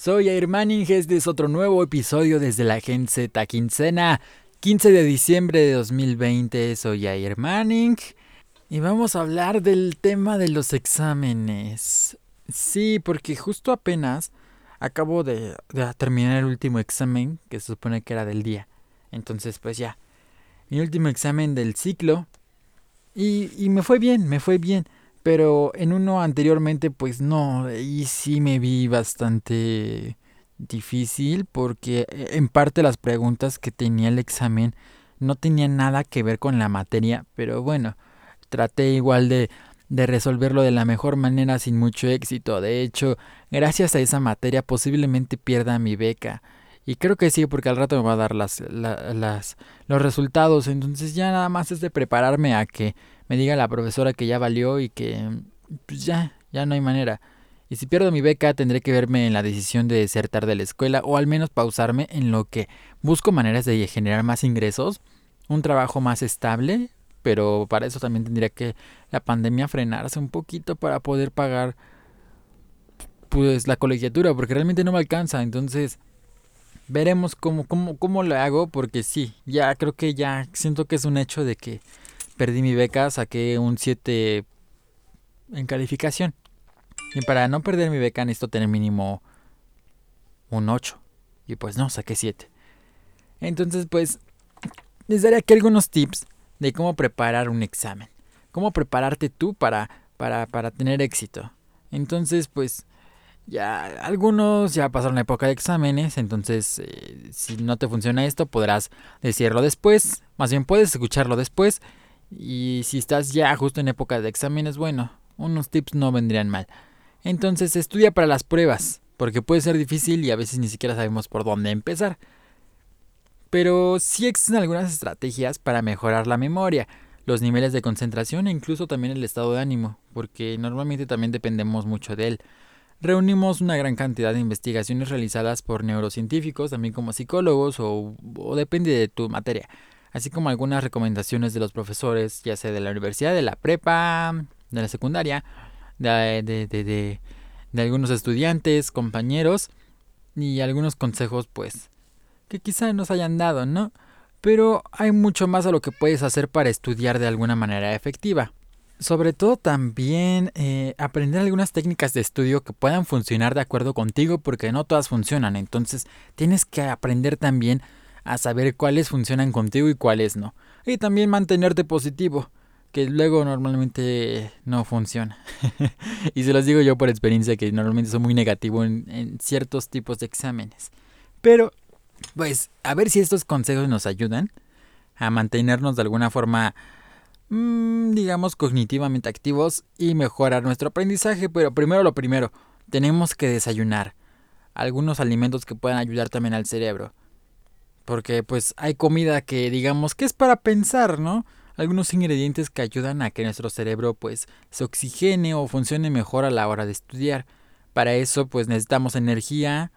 Soy Air Manning, este es otro nuevo episodio desde la Gen Z Quincena, 15 de diciembre de 2020. Soy Air Manning y vamos a hablar del tema de los exámenes. Sí, porque justo apenas acabo de, terminar el último examen, que se supone que era del día. Entonces, pues ya, mi último examen del ciclo. Y, y me fue bien, me fue bien. Pero en uno anteriormente, pues no, y sí me vi bastante difícil porque eh, en parte las preguntas que tenía el examen no tenían nada que ver con la materia, pero bueno, traté igual de, de resolverlo de la mejor manera sin mucho éxito. De hecho, gracias a esa materia posiblemente pierda mi beca. Y creo que sí, porque al rato me va a dar las, las, los resultados. Entonces ya nada más es de prepararme a que me diga la profesora que ya valió y que pues ya, ya no hay manera. Y si pierdo mi beca tendré que verme en la decisión de desertar de la escuela o al menos pausarme en lo que busco maneras de generar más ingresos, un trabajo más estable, pero para eso también tendría que la pandemia frenarse un poquito para poder pagar pues la colegiatura porque realmente no me alcanza, entonces veremos cómo, cómo, cómo lo hago, porque sí, ya creo que ya siento que es un hecho de que perdí mi beca, saqué un 7 en calificación. Y para no perder mi beca necesito tener mínimo un 8. Y pues no, saqué 7. Entonces pues les daré aquí algunos tips de cómo preparar un examen. Cómo prepararte tú para, para, para tener éxito. Entonces pues ya algunos ya pasaron la época de exámenes, entonces eh, si no te funciona esto podrás decirlo después, más bien puedes escucharlo después y si estás ya justo en época de exámenes, bueno, unos tips no vendrían mal. Entonces estudia para las pruebas, porque puede ser difícil y a veces ni siquiera sabemos por dónde empezar. Pero sí existen algunas estrategias para mejorar la memoria, los niveles de concentración e incluso también el estado de ánimo, porque normalmente también dependemos mucho de él reunimos una gran cantidad de investigaciones realizadas por neurocientíficos, también como psicólogos o, depende de tu materia, así como algunas recomendaciones de los profesores, ya sea de la universidad, de la prepa, de la secundaria, de, de, algunos estudiantes, compañeros y algunos consejos pues que quizá nos hayan dado, ¿no? Pero hay mucho más a lo que puedes hacer para estudiar de alguna manera efectiva sobre todo también eh, aprender algunas técnicas de estudio que puedan funcionar de acuerdo contigo porque no todas funcionan. Entonces tienes que aprender también a saber cuáles funcionan contigo y cuáles no. Y también mantenerte positivo, que luego normalmente no funciona. y se los digo yo por experiencia que normalmente soy muy negativo en, en ciertos tipos de exámenes. Pero, pues, a ver si estos consejos nos ayudan a mantenernos de alguna forma mmm, digamos, cognitivamente activos y mejorar nuestro aprendizaje. Pero primero lo primero, tenemos que desayunar algunos alimentos que puedan ayudar también al cerebro. Porque pues hay comida que digamos que es para pensar, ¿no? Algunos ingredientes que ayudan a que nuestro cerebro pues se oxigene o funcione mejor a la hora de estudiar. Para eso pues necesitamos energía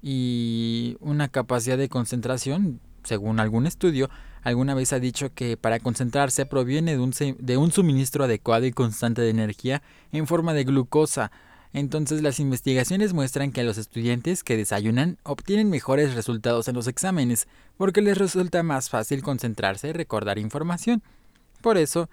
y una capacidad de concentración, según algún estudio, alguna vez ha dicho que para concentrarse proviene de un, de un suministro adecuado y constante de energía en forma de glucosa. Entonces las investigaciones muestran que los estudiantes que desayunan obtienen mejores resultados en los exámenes, porque les resulta más fácil concentrarse y recordar información. Por eso,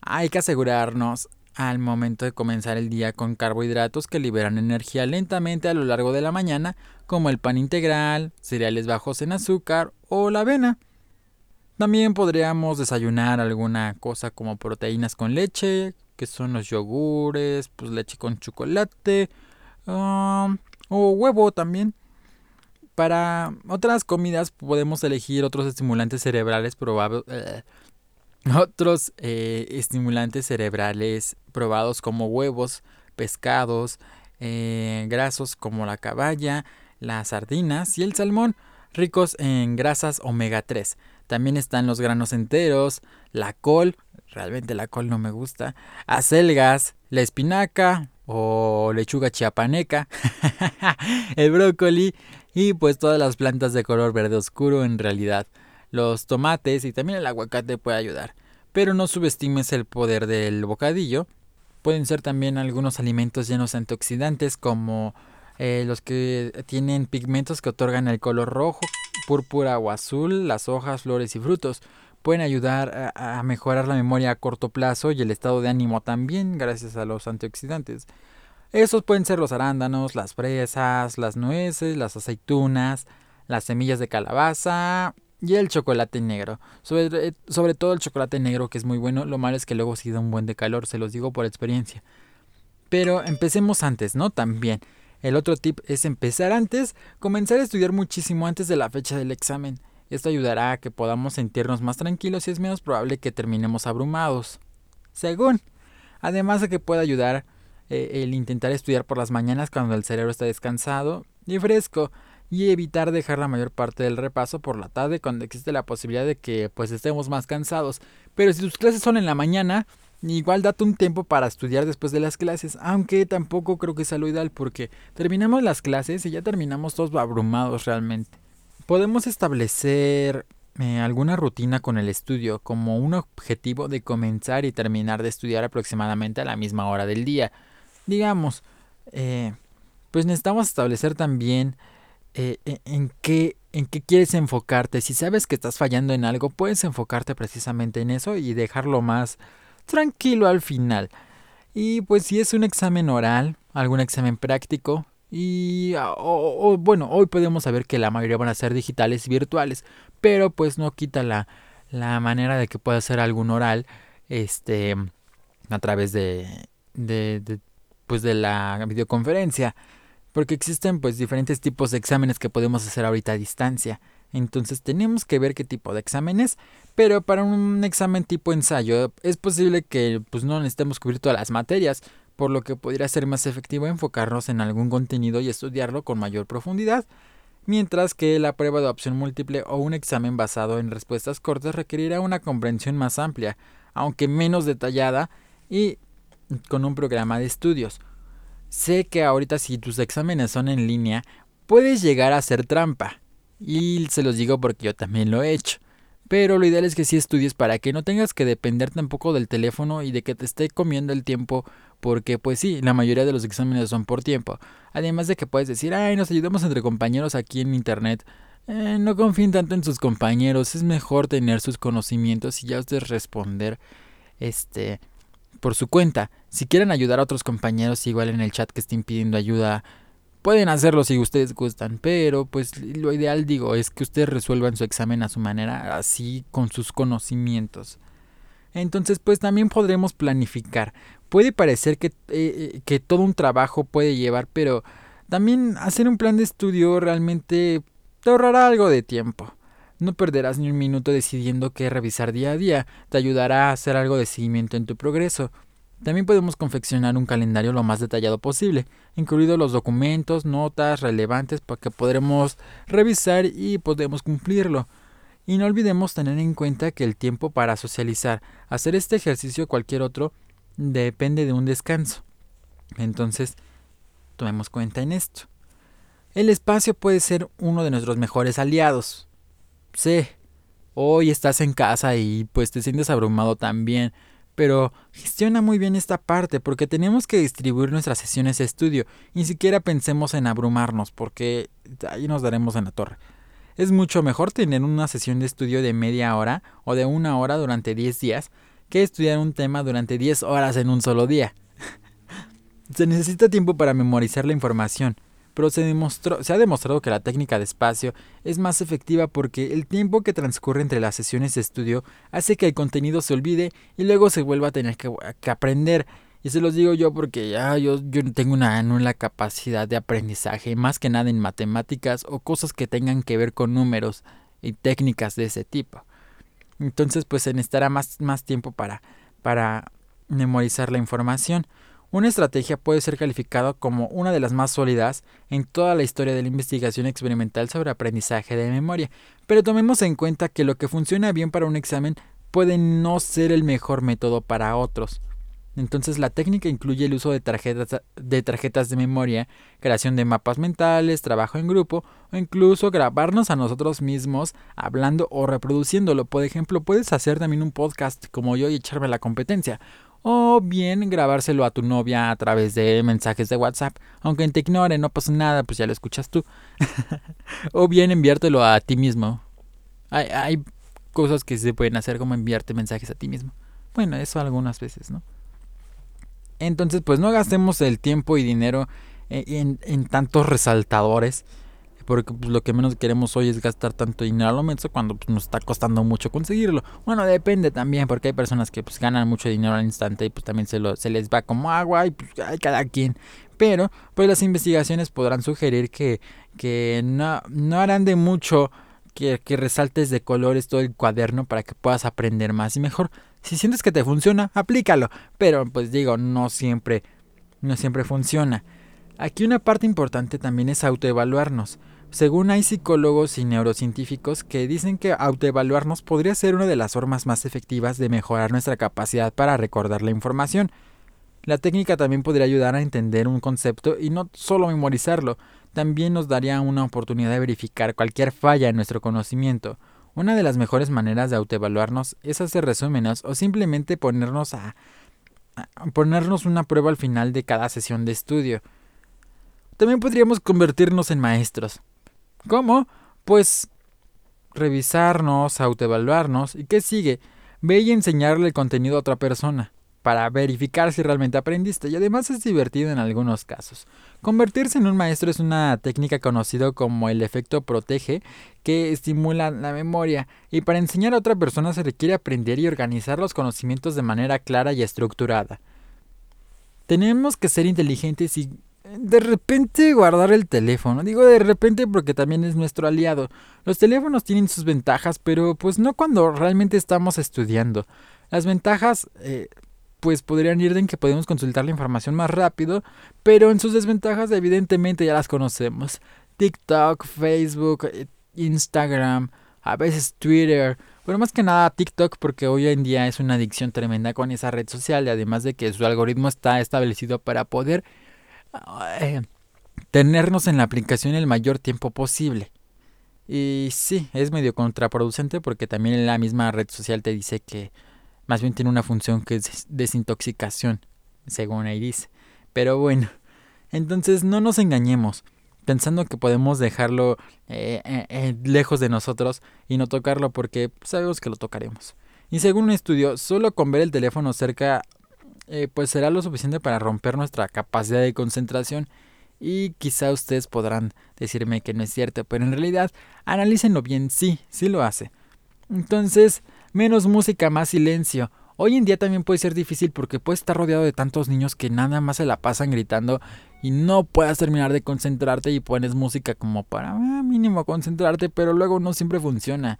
hay que asegurarnos al momento de comenzar el día con carbohidratos que liberan energía lentamente a lo largo de la mañana, como el pan integral, cereales bajos en azúcar o la avena. También podríamos desayunar alguna cosa como proteínas con leche, que son los yogures, pues leche con chocolate, um, o huevo también. Para otras comidas podemos elegir otros estimulantes cerebrales probados. Eh, otros eh, estimulantes cerebrales probados como huevos, pescados, eh, grasos como la caballa, las sardinas y el salmón, ricos en grasas omega 3. También están los granos enteros, la col, realmente la col no me gusta, acelgas, la espinaca o lechuga chiapaneca, el brócoli y pues todas las plantas de color verde oscuro en realidad. Los tomates y también el aguacate puede ayudar. Pero no subestimes el poder del bocadillo. Pueden ser también algunos alimentos llenos de antioxidantes como eh, los que tienen pigmentos que otorgan el color rojo, púrpura o azul, las hojas, flores y frutos. Pueden ayudar a, mejorar la memoria a corto plazo y el estado de ánimo también gracias a los antioxidantes. Esos pueden ser los arándanos, las fresas, las nueces, las aceitunas, las semillas de calabaza y el chocolate negro. Sobre, sobre, todo el chocolate negro que es muy bueno. Lo malo es que luego sí da un buen de calor, se los digo por experiencia. Pero empecemos antes, ¿no? También. El otro tip es empezar antes, comenzar a estudiar muchísimo antes de la fecha del examen. Esto ayudará a que podamos sentirnos más tranquilos y es menos probable que terminemos abrumados. Según. Además de que puede ayudar eh, el intentar estudiar por las mañanas cuando el cerebro está descansado y fresco y evitar dejar la mayor parte del repaso por la tarde cuando existe la posibilidad de que pues estemos más cansados. Pero si tus clases son en la mañana, Igual date un tiempo para estudiar después de las clases, aunque tampoco creo que sea lo ideal porque terminamos las clases y ya terminamos todos abrumados realmente. Podemos establecer eh, alguna rutina con el estudio como un objetivo de comenzar y terminar de estudiar aproximadamente a la misma hora del día. Digamos, eh, pues necesitamos establecer también eh, en, qué, en qué quieres enfocarte. Si sabes que estás fallando en algo, puedes enfocarte precisamente en eso y dejarlo más tranquilo al final. Y pues si es un examen oral, algún examen práctico, y ah, bueno, hoy podemos saber que la mayoría van a ser digitales y virtuales, pero pues no quita la, la manera de que pueda ser algún oral este a través de, de, de, pues de la videoconferencia, porque existen pues diferentes tipos de exámenes que podemos hacer ahorita a distancia. Entonces tenemos que ver qué tipo de exámenes, pero para un examen tipo ensayo es posible que pues, no necesitemos cubrir todas las materias, por lo que podría ser más efectivo enfocarnos en algún contenido y estudiarlo con mayor profundidad, mientras que la prueba de opción múltiple o un examen basado en respuestas cortas requerirá una comprensión más amplia, aunque menos detallada y con un programa de estudios. Sé que ahorita si tus exámenes son en línea, puedes llegar a hacer trampa, y se los digo porque yo también lo he hecho. Pero lo ideal es que sí estudies para que no tengas que depender tampoco del teléfono y de que te esté comiendo el tiempo, porque pues sí, la mayoría de los exámenes son por tiempo. Además de que puedes decir, ay, nos ayudamos entre compañeros aquí en internet. Eh, no confíen tanto en sus compañeros, es mejor tener sus conocimientos y ya ustedes responder este por su cuenta. Si quieren ayudar a otros compañeros, igual en el chat que estén pidiendo ayuda, Pueden hacerlo si ustedes gustan, pero pues lo ideal digo es que ustedes resuelvan su examen a su manera, así con sus conocimientos. Entonces pues también podremos planificar. Puede parecer que, eh, que todo un trabajo puede llevar, pero también hacer un plan de estudio realmente te ahorrará algo de tiempo. No perderás ni un minuto decidiendo qué revisar día a día, te ayudará a hacer algo de seguimiento en tu progreso. También podemos confeccionar un calendario lo más detallado posible, incluidos los documentos, notas relevantes para que podremos revisar y podemos cumplirlo. Y no olvidemos tener en cuenta que el tiempo para socializar, hacer este ejercicio o cualquier otro, depende de un descanso. Entonces, tomemos cuenta en esto. El espacio puede ser uno de nuestros mejores aliados. Sí, hoy estás en casa y pues te sientes abrumado también pero gestiona muy bien esta parte porque tenemos que distribuir nuestras sesiones de estudio. Ni siquiera pensemos en abrumarnos porque ahí nos daremos en la torre. Es mucho mejor tener una sesión de estudio de media hora o de una hora durante 10 días que estudiar un tema durante 10 horas en un solo día. Se necesita tiempo para memorizar la información, pero se, demostró, se ha demostrado que la técnica de espacio es más efectiva porque el tiempo que transcurre entre las sesiones de estudio hace que el contenido se olvide y luego se vuelva a tener que, aprender. Y se los digo yo porque ya yo, yo tengo una nula capacidad de aprendizaje, más que nada en matemáticas o cosas que tengan que ver con números y técnicas de ese tipo. Entonces pues se necesitará más, más tiempo para, para memorizar la información. Una estrategia puede ser calificada como una de las más sólidas en toda la historia de la investigación experimental sobre aprendizaje de memoria, pero tomemos en cuenta que lo que funciona bien para un examen puede no ser el mejor método para otros. Entonces la técnica incluye el uso de tarjetas, de tarjetas de memoria, creación de mapas mentales, trabajo en grupo o incluso grabarnos a nosotros mismos hablando o reproduciéndolo. Por ejemplo, puedes hacer también un podcast como yo y echarme la competencia o bien grabárselo a tu novia a través de mensajes de WhatsApp, aunque te ignore, no pasa nada, pues ya lo escuchas tú. o bien enviártelo a ti mismo. Hay, hay cosas que se pueden hacer como enviarte mensajes a ti mismo. Bueno, eso algunas veces, ¿no? Entonces, pues no gastemos el tiempo y dinero en, en tantos resaltadores porque pues, lo que menos queremos hoy es gastar tanto dinero a lo menos cuando pues, nos está costando mucho conseguirlo. Bueno, depende también, porque hay personas que pues, ganan mucho dinero al instante y pues también se, lo, se les va como agua y pues hay cada quien. Pero pues las investigaciones podrán sugerir que, que no, no harán de mucho que, que resaltes de colores todo el cuaderno para que puedas aprender más y mejor. Si sientes que te funciona, aplícalo. Pero pues digo, no siempre, no siempre funciona. Aquí una parte importante también es autoevaluarnos. Según hay psicólogos y neurocientíficos que dicen que autoevaluarnos podría ser una de las formas más efectivas de mejorar nuestra capacidad para recordar la información. La técnica también podría ayudar a entender un concepto y no solo memorizarlo, también nos daría una oportunidad de verificar cualquier falla en nuestro conocimiento. Una de las mejores maneras de autoevaluarnos es hacer resúmenes o simplemente ponernos a, ponernos una prueba al final de cada sesión de estudio. También podríamos convertirnos en maestros. ¿Cómo? Pues revisarnos, autoevaluarnos y qué sigue. Ve y enseñarle el contenido a otra persona para verificar si realmente aprendiste y además es divertido en algunos casos. Convertirse en un maestro es una técnica conocida como el efecto protege que estimula la memoria y para enseñar a otra persona se requiere aprender y organizar los conocimientos de manera clara y estructurada. Tenemos que ser inteligentes y de repente guardar el teléfono. Digo de repente porque también es nuestro aliado. Los teléfonos tienen sus ventajas, pero pues no cuando realmente estamos estudiando. Las ventajas eh, pues podrían ir en que podemos consultar la información más rápido, pero en sus desventajas evidentemente ya las conocemos. TikTok, Facebook, eh, Instagram, a veces Twitter, pero más que nada TikTok porque hoy en día es una adicción tremenda con esa red social y además de que su algoritmo está establecido para poder eh, tenernos en la aplicación el mayor tiempo posible. Y sí, es medio contraproducente porque también la misma red social te dice que más bien tiene una función que es desintoxicación, según ahí dice. Pero bueno, entonces no nos engañemos pensando que podemos dejarlo eh, eh, lejos de nosotros y no tocarlo porque sabemos que lo tocaremos. Y según un estudio, solo con ver el teléfono cerca eh, pues será lo suficiente para romper nuestra capacidad de concentración. Y quizá ustedes podrán decirme que no es cierto, pero en realidad analícenlo bien, sí, sí lo hace. Entonces, menos música, más silencio. Hoy en día también puede ser difícil porque puedes estar rodeado de tantos niños que nada más se la pasan gritando y no puedas terminar de concentrarte y pones música como para ah, mínimo concentrarte, pero luego no siempre funciona.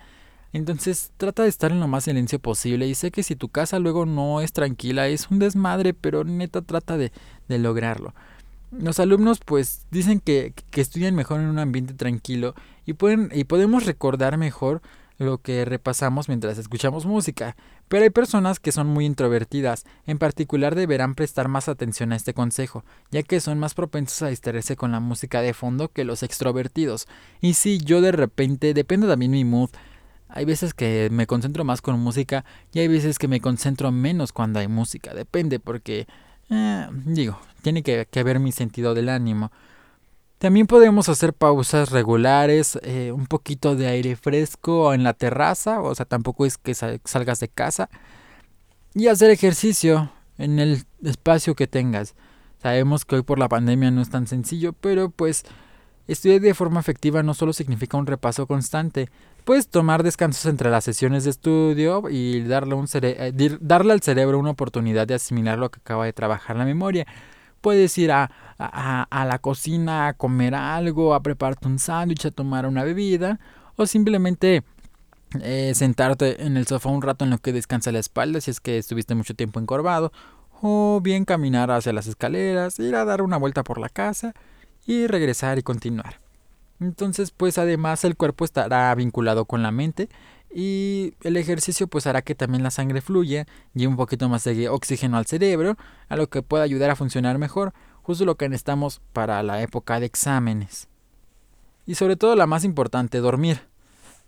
Entonces trata de estar en lo más silencio posible y sé que si tu casa luego no es tranquila es un desmadre, pero neta trata de, lograrlo. Los alumnos pues dicen que, que, estudian mejor en un ambiente tranquilo y, pueden, y podemos recordar mejor lo que repasamos mientras escuchamos música, pero hay personas que son muy introvertidas, en particular deberán prestar más atención a este consejo, ya que son más propensos a distraerse con la música de fondo que los extrovertidos. Y si yo de repente, depende también mi mood, hay veces que me concentro más con música y hay veces que me concentro menos cuando hay música. Depende porque, eh, digo, tiene que, que, ver mi sentido del ánimo. También podemos hacer pausas regulares, eh, un poquito de aire fresco en la terraza, o sea, tampoco es que salgas de casa. Y hacer ejercicio en el espacio que tengas. Sabemos que hoy por la pandemia no es tan sencillo, pero pues estudiar de forma efectiva no solo significa un repaso constante, Puedes tomar descansos entre las sesiones de estudio y darle, un eh, darle al cerebro una oportunidad de asimilar lo que acaba de trabajar la memoria. Puedes ir a, a, la cocina a comer algo, a prepararte un sándwich, a tomar una bebida o simplemente eh, sentarte en el sofá un rato en lo que descansa la espalda si es que estuviste mucho tiempo encorvado o bien caminar hacia las escaleras, ir a dar una vuelta por la casa y regresar y continuar. Entonces, pues además el cuerpo estará vinculado con la mente y el ejercicio pues hará que también la sangre fluya y un poquito más de oxígeno al cerebro, a lo que pueda ayudar a funcionar mejor, justo lo que necesitamos para la época de exámenes. Y sobre todo la más importante, dormir.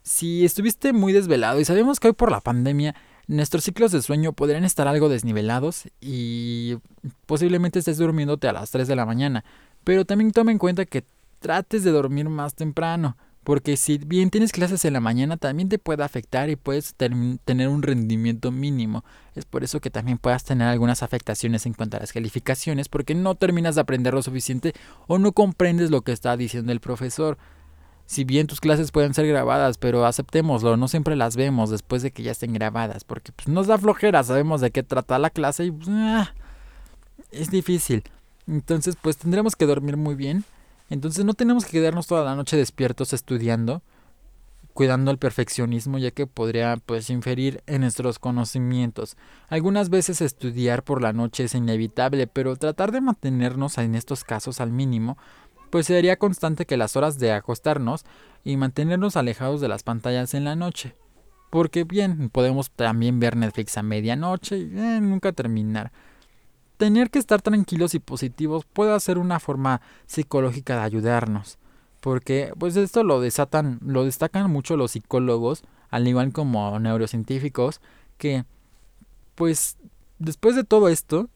Si estuviste muy desvelado y sabemos que hoy por la pandemia nuestros ciclos de sueño podrían estar algo desnivelados y posiblemente estés durmiéndote a las 3 de la mañana. Pero también toma en cuenta que trates de dormir más temprano. Porque si bien tienes clases en la mañana, también te puede afectar y puedes tener un rendimiento mínimo. Es por eso que también puedas tener algunas afectaciones en cuanto a las calificaciones, porque no terminas de aprender lo suficiente o no comprendes lo que está diciendo el profesor. Si bien tus clases pueden ser grabadas, pero aceptémoslo, no siempre las vemos después de que ya estén grabadas, porque pues, nos da flojera, sabemos de qué trata la clase y pues, ah, es difícil. Entonces, pues tendremos que dormir muy bien entonces no tenemos que quedarnos toda la noche despiertos estudiando, cuidando el perfeccionismo, ya que podría pues inferir en nuestros conocimientos. Algunas veces estudiar por la noche es inevitable, pero tratar de mantenernos en estos casos al mínimo, pues sería constante que las horas de acostarnos y mantenernos alejados de las pantallas en la noche. Porque bien, podemos también ver Netflix a medianoche y eh, nunca terminar tener que estar tranquilos y positivos puede ser una forma psicológica de ayudarnos. Porque pues esto lo desatan, lo destacan mucho los psicólogos, al igual como neurocientíficos, que pues después de todo esto,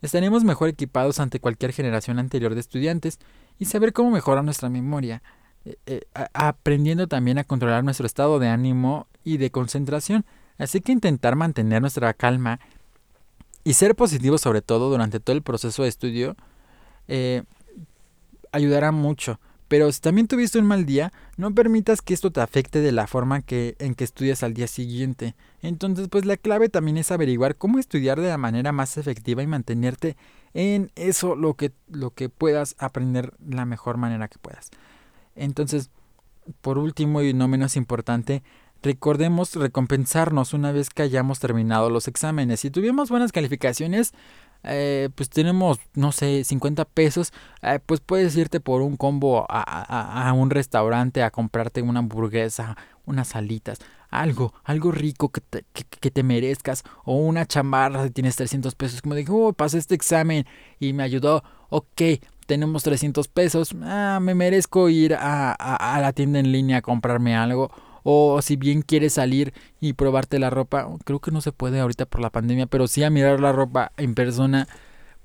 estaremos mejor equipados ante cualquier generación anterior de estudiantes y saber cómo mejorar nuestra memoria, eh, eh, aprendiendo también a controlar nuestro estado de ánimo y de concentración. Así que intentar mantener nuestra calma y ser positivo sobre todo durante todo el proceso de estudio eh, ayudará mucho. Pero si también tuviste un mal día, no permitas que esto te afecte de la forma que, en que estudias al día siguiente. Entonces, pues la clave también es averiguar cómo estudiar de la manera más efectiva y mantenerte en eso lo que, lo que puedas aprender la mejor manera que puedas. Entonces, por último y no menos importante, recordemos recompensarnos una vez que hayamos terminado los exámenes. Si tuvimos buenas calificaciones, eh, pues tenemos, no sé, 50 pesos, eh, pues puedes irte por un combo a, un restaurante a comprarte una hamburguesa, unas salitas, algo, algo rico que te, que, te merezcas, o una chamarra si tienes 300 pesos, como digo, oh, pasé este examen y me ayudó, ok, tenemos 300 pesos, ah, me merezco ir a, a la tienda en línea a comprarme algo o si bien quieres salir y probarte la ropa, creo que no se puede ahorita por la pandemia, pero sí a mirar la ropa en persona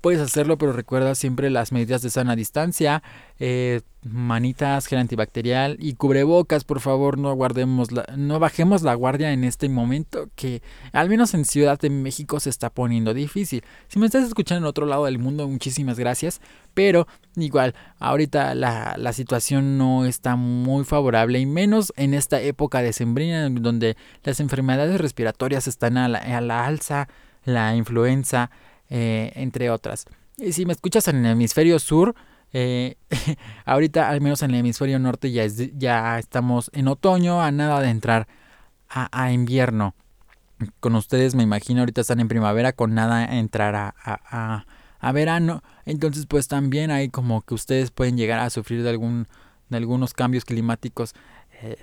puedes hacerlo, pero recuerda siempre las medidas de sana distancia, eh, manitas, gel antibacterial y cubrebocas, por favor, no guardemos la, no bajemos la guardia en este momento que al menos en Ciudad de México se está poniendo difícil. Si me estás escuchando en otro lado del mundo, muchísimas gracias, pero igual, ahorita la, la situación no está muy favorable y menos en esta época de sembrina donde las enfermedades respiratorias están a la, a la alza, la influenza, eh, entre otras. Y si me escuchas en el hemisferio sur, eh, ahorita al menos en el hemisferio norte ya, ya estamos en otoño, a nada de entrar a, invierno. Con ustedes me imagino ahorita están en primavera, con nada entrar a, a, verano. Entonces pues también hay como que ustedes pueden llegar a sufrir de, algún, de algunos cambios climáticos eh,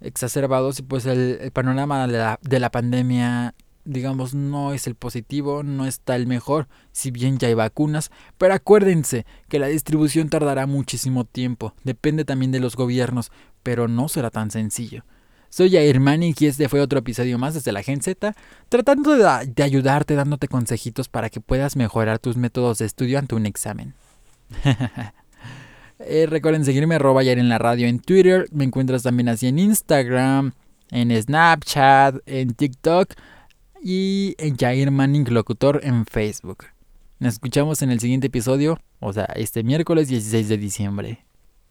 exacerbados y pues el, panorama de la pandemia digamos, no es el positivo, no está el mejor, si bien ya hay vacunas, pero acuérdense que la distribución tardará muchísimo tiempo, depende también de los gobiernos, pero no será tan sencillo. Soy Jair y este fue otro episodio más desde la Gen Z, tratando de, ayudarte dándote consejitos para que puedas mejorar tus métodos de estudio ante un examen. Eh, recuerden seguirme en la radio en Twitter, me encuentras también así en Instagram, en Snapchat, en TikTok y Jair Manning Locutor en Facebook. Nos escuchamos en el siguiente episodio, o sea, este miércoles 16 de diciembre.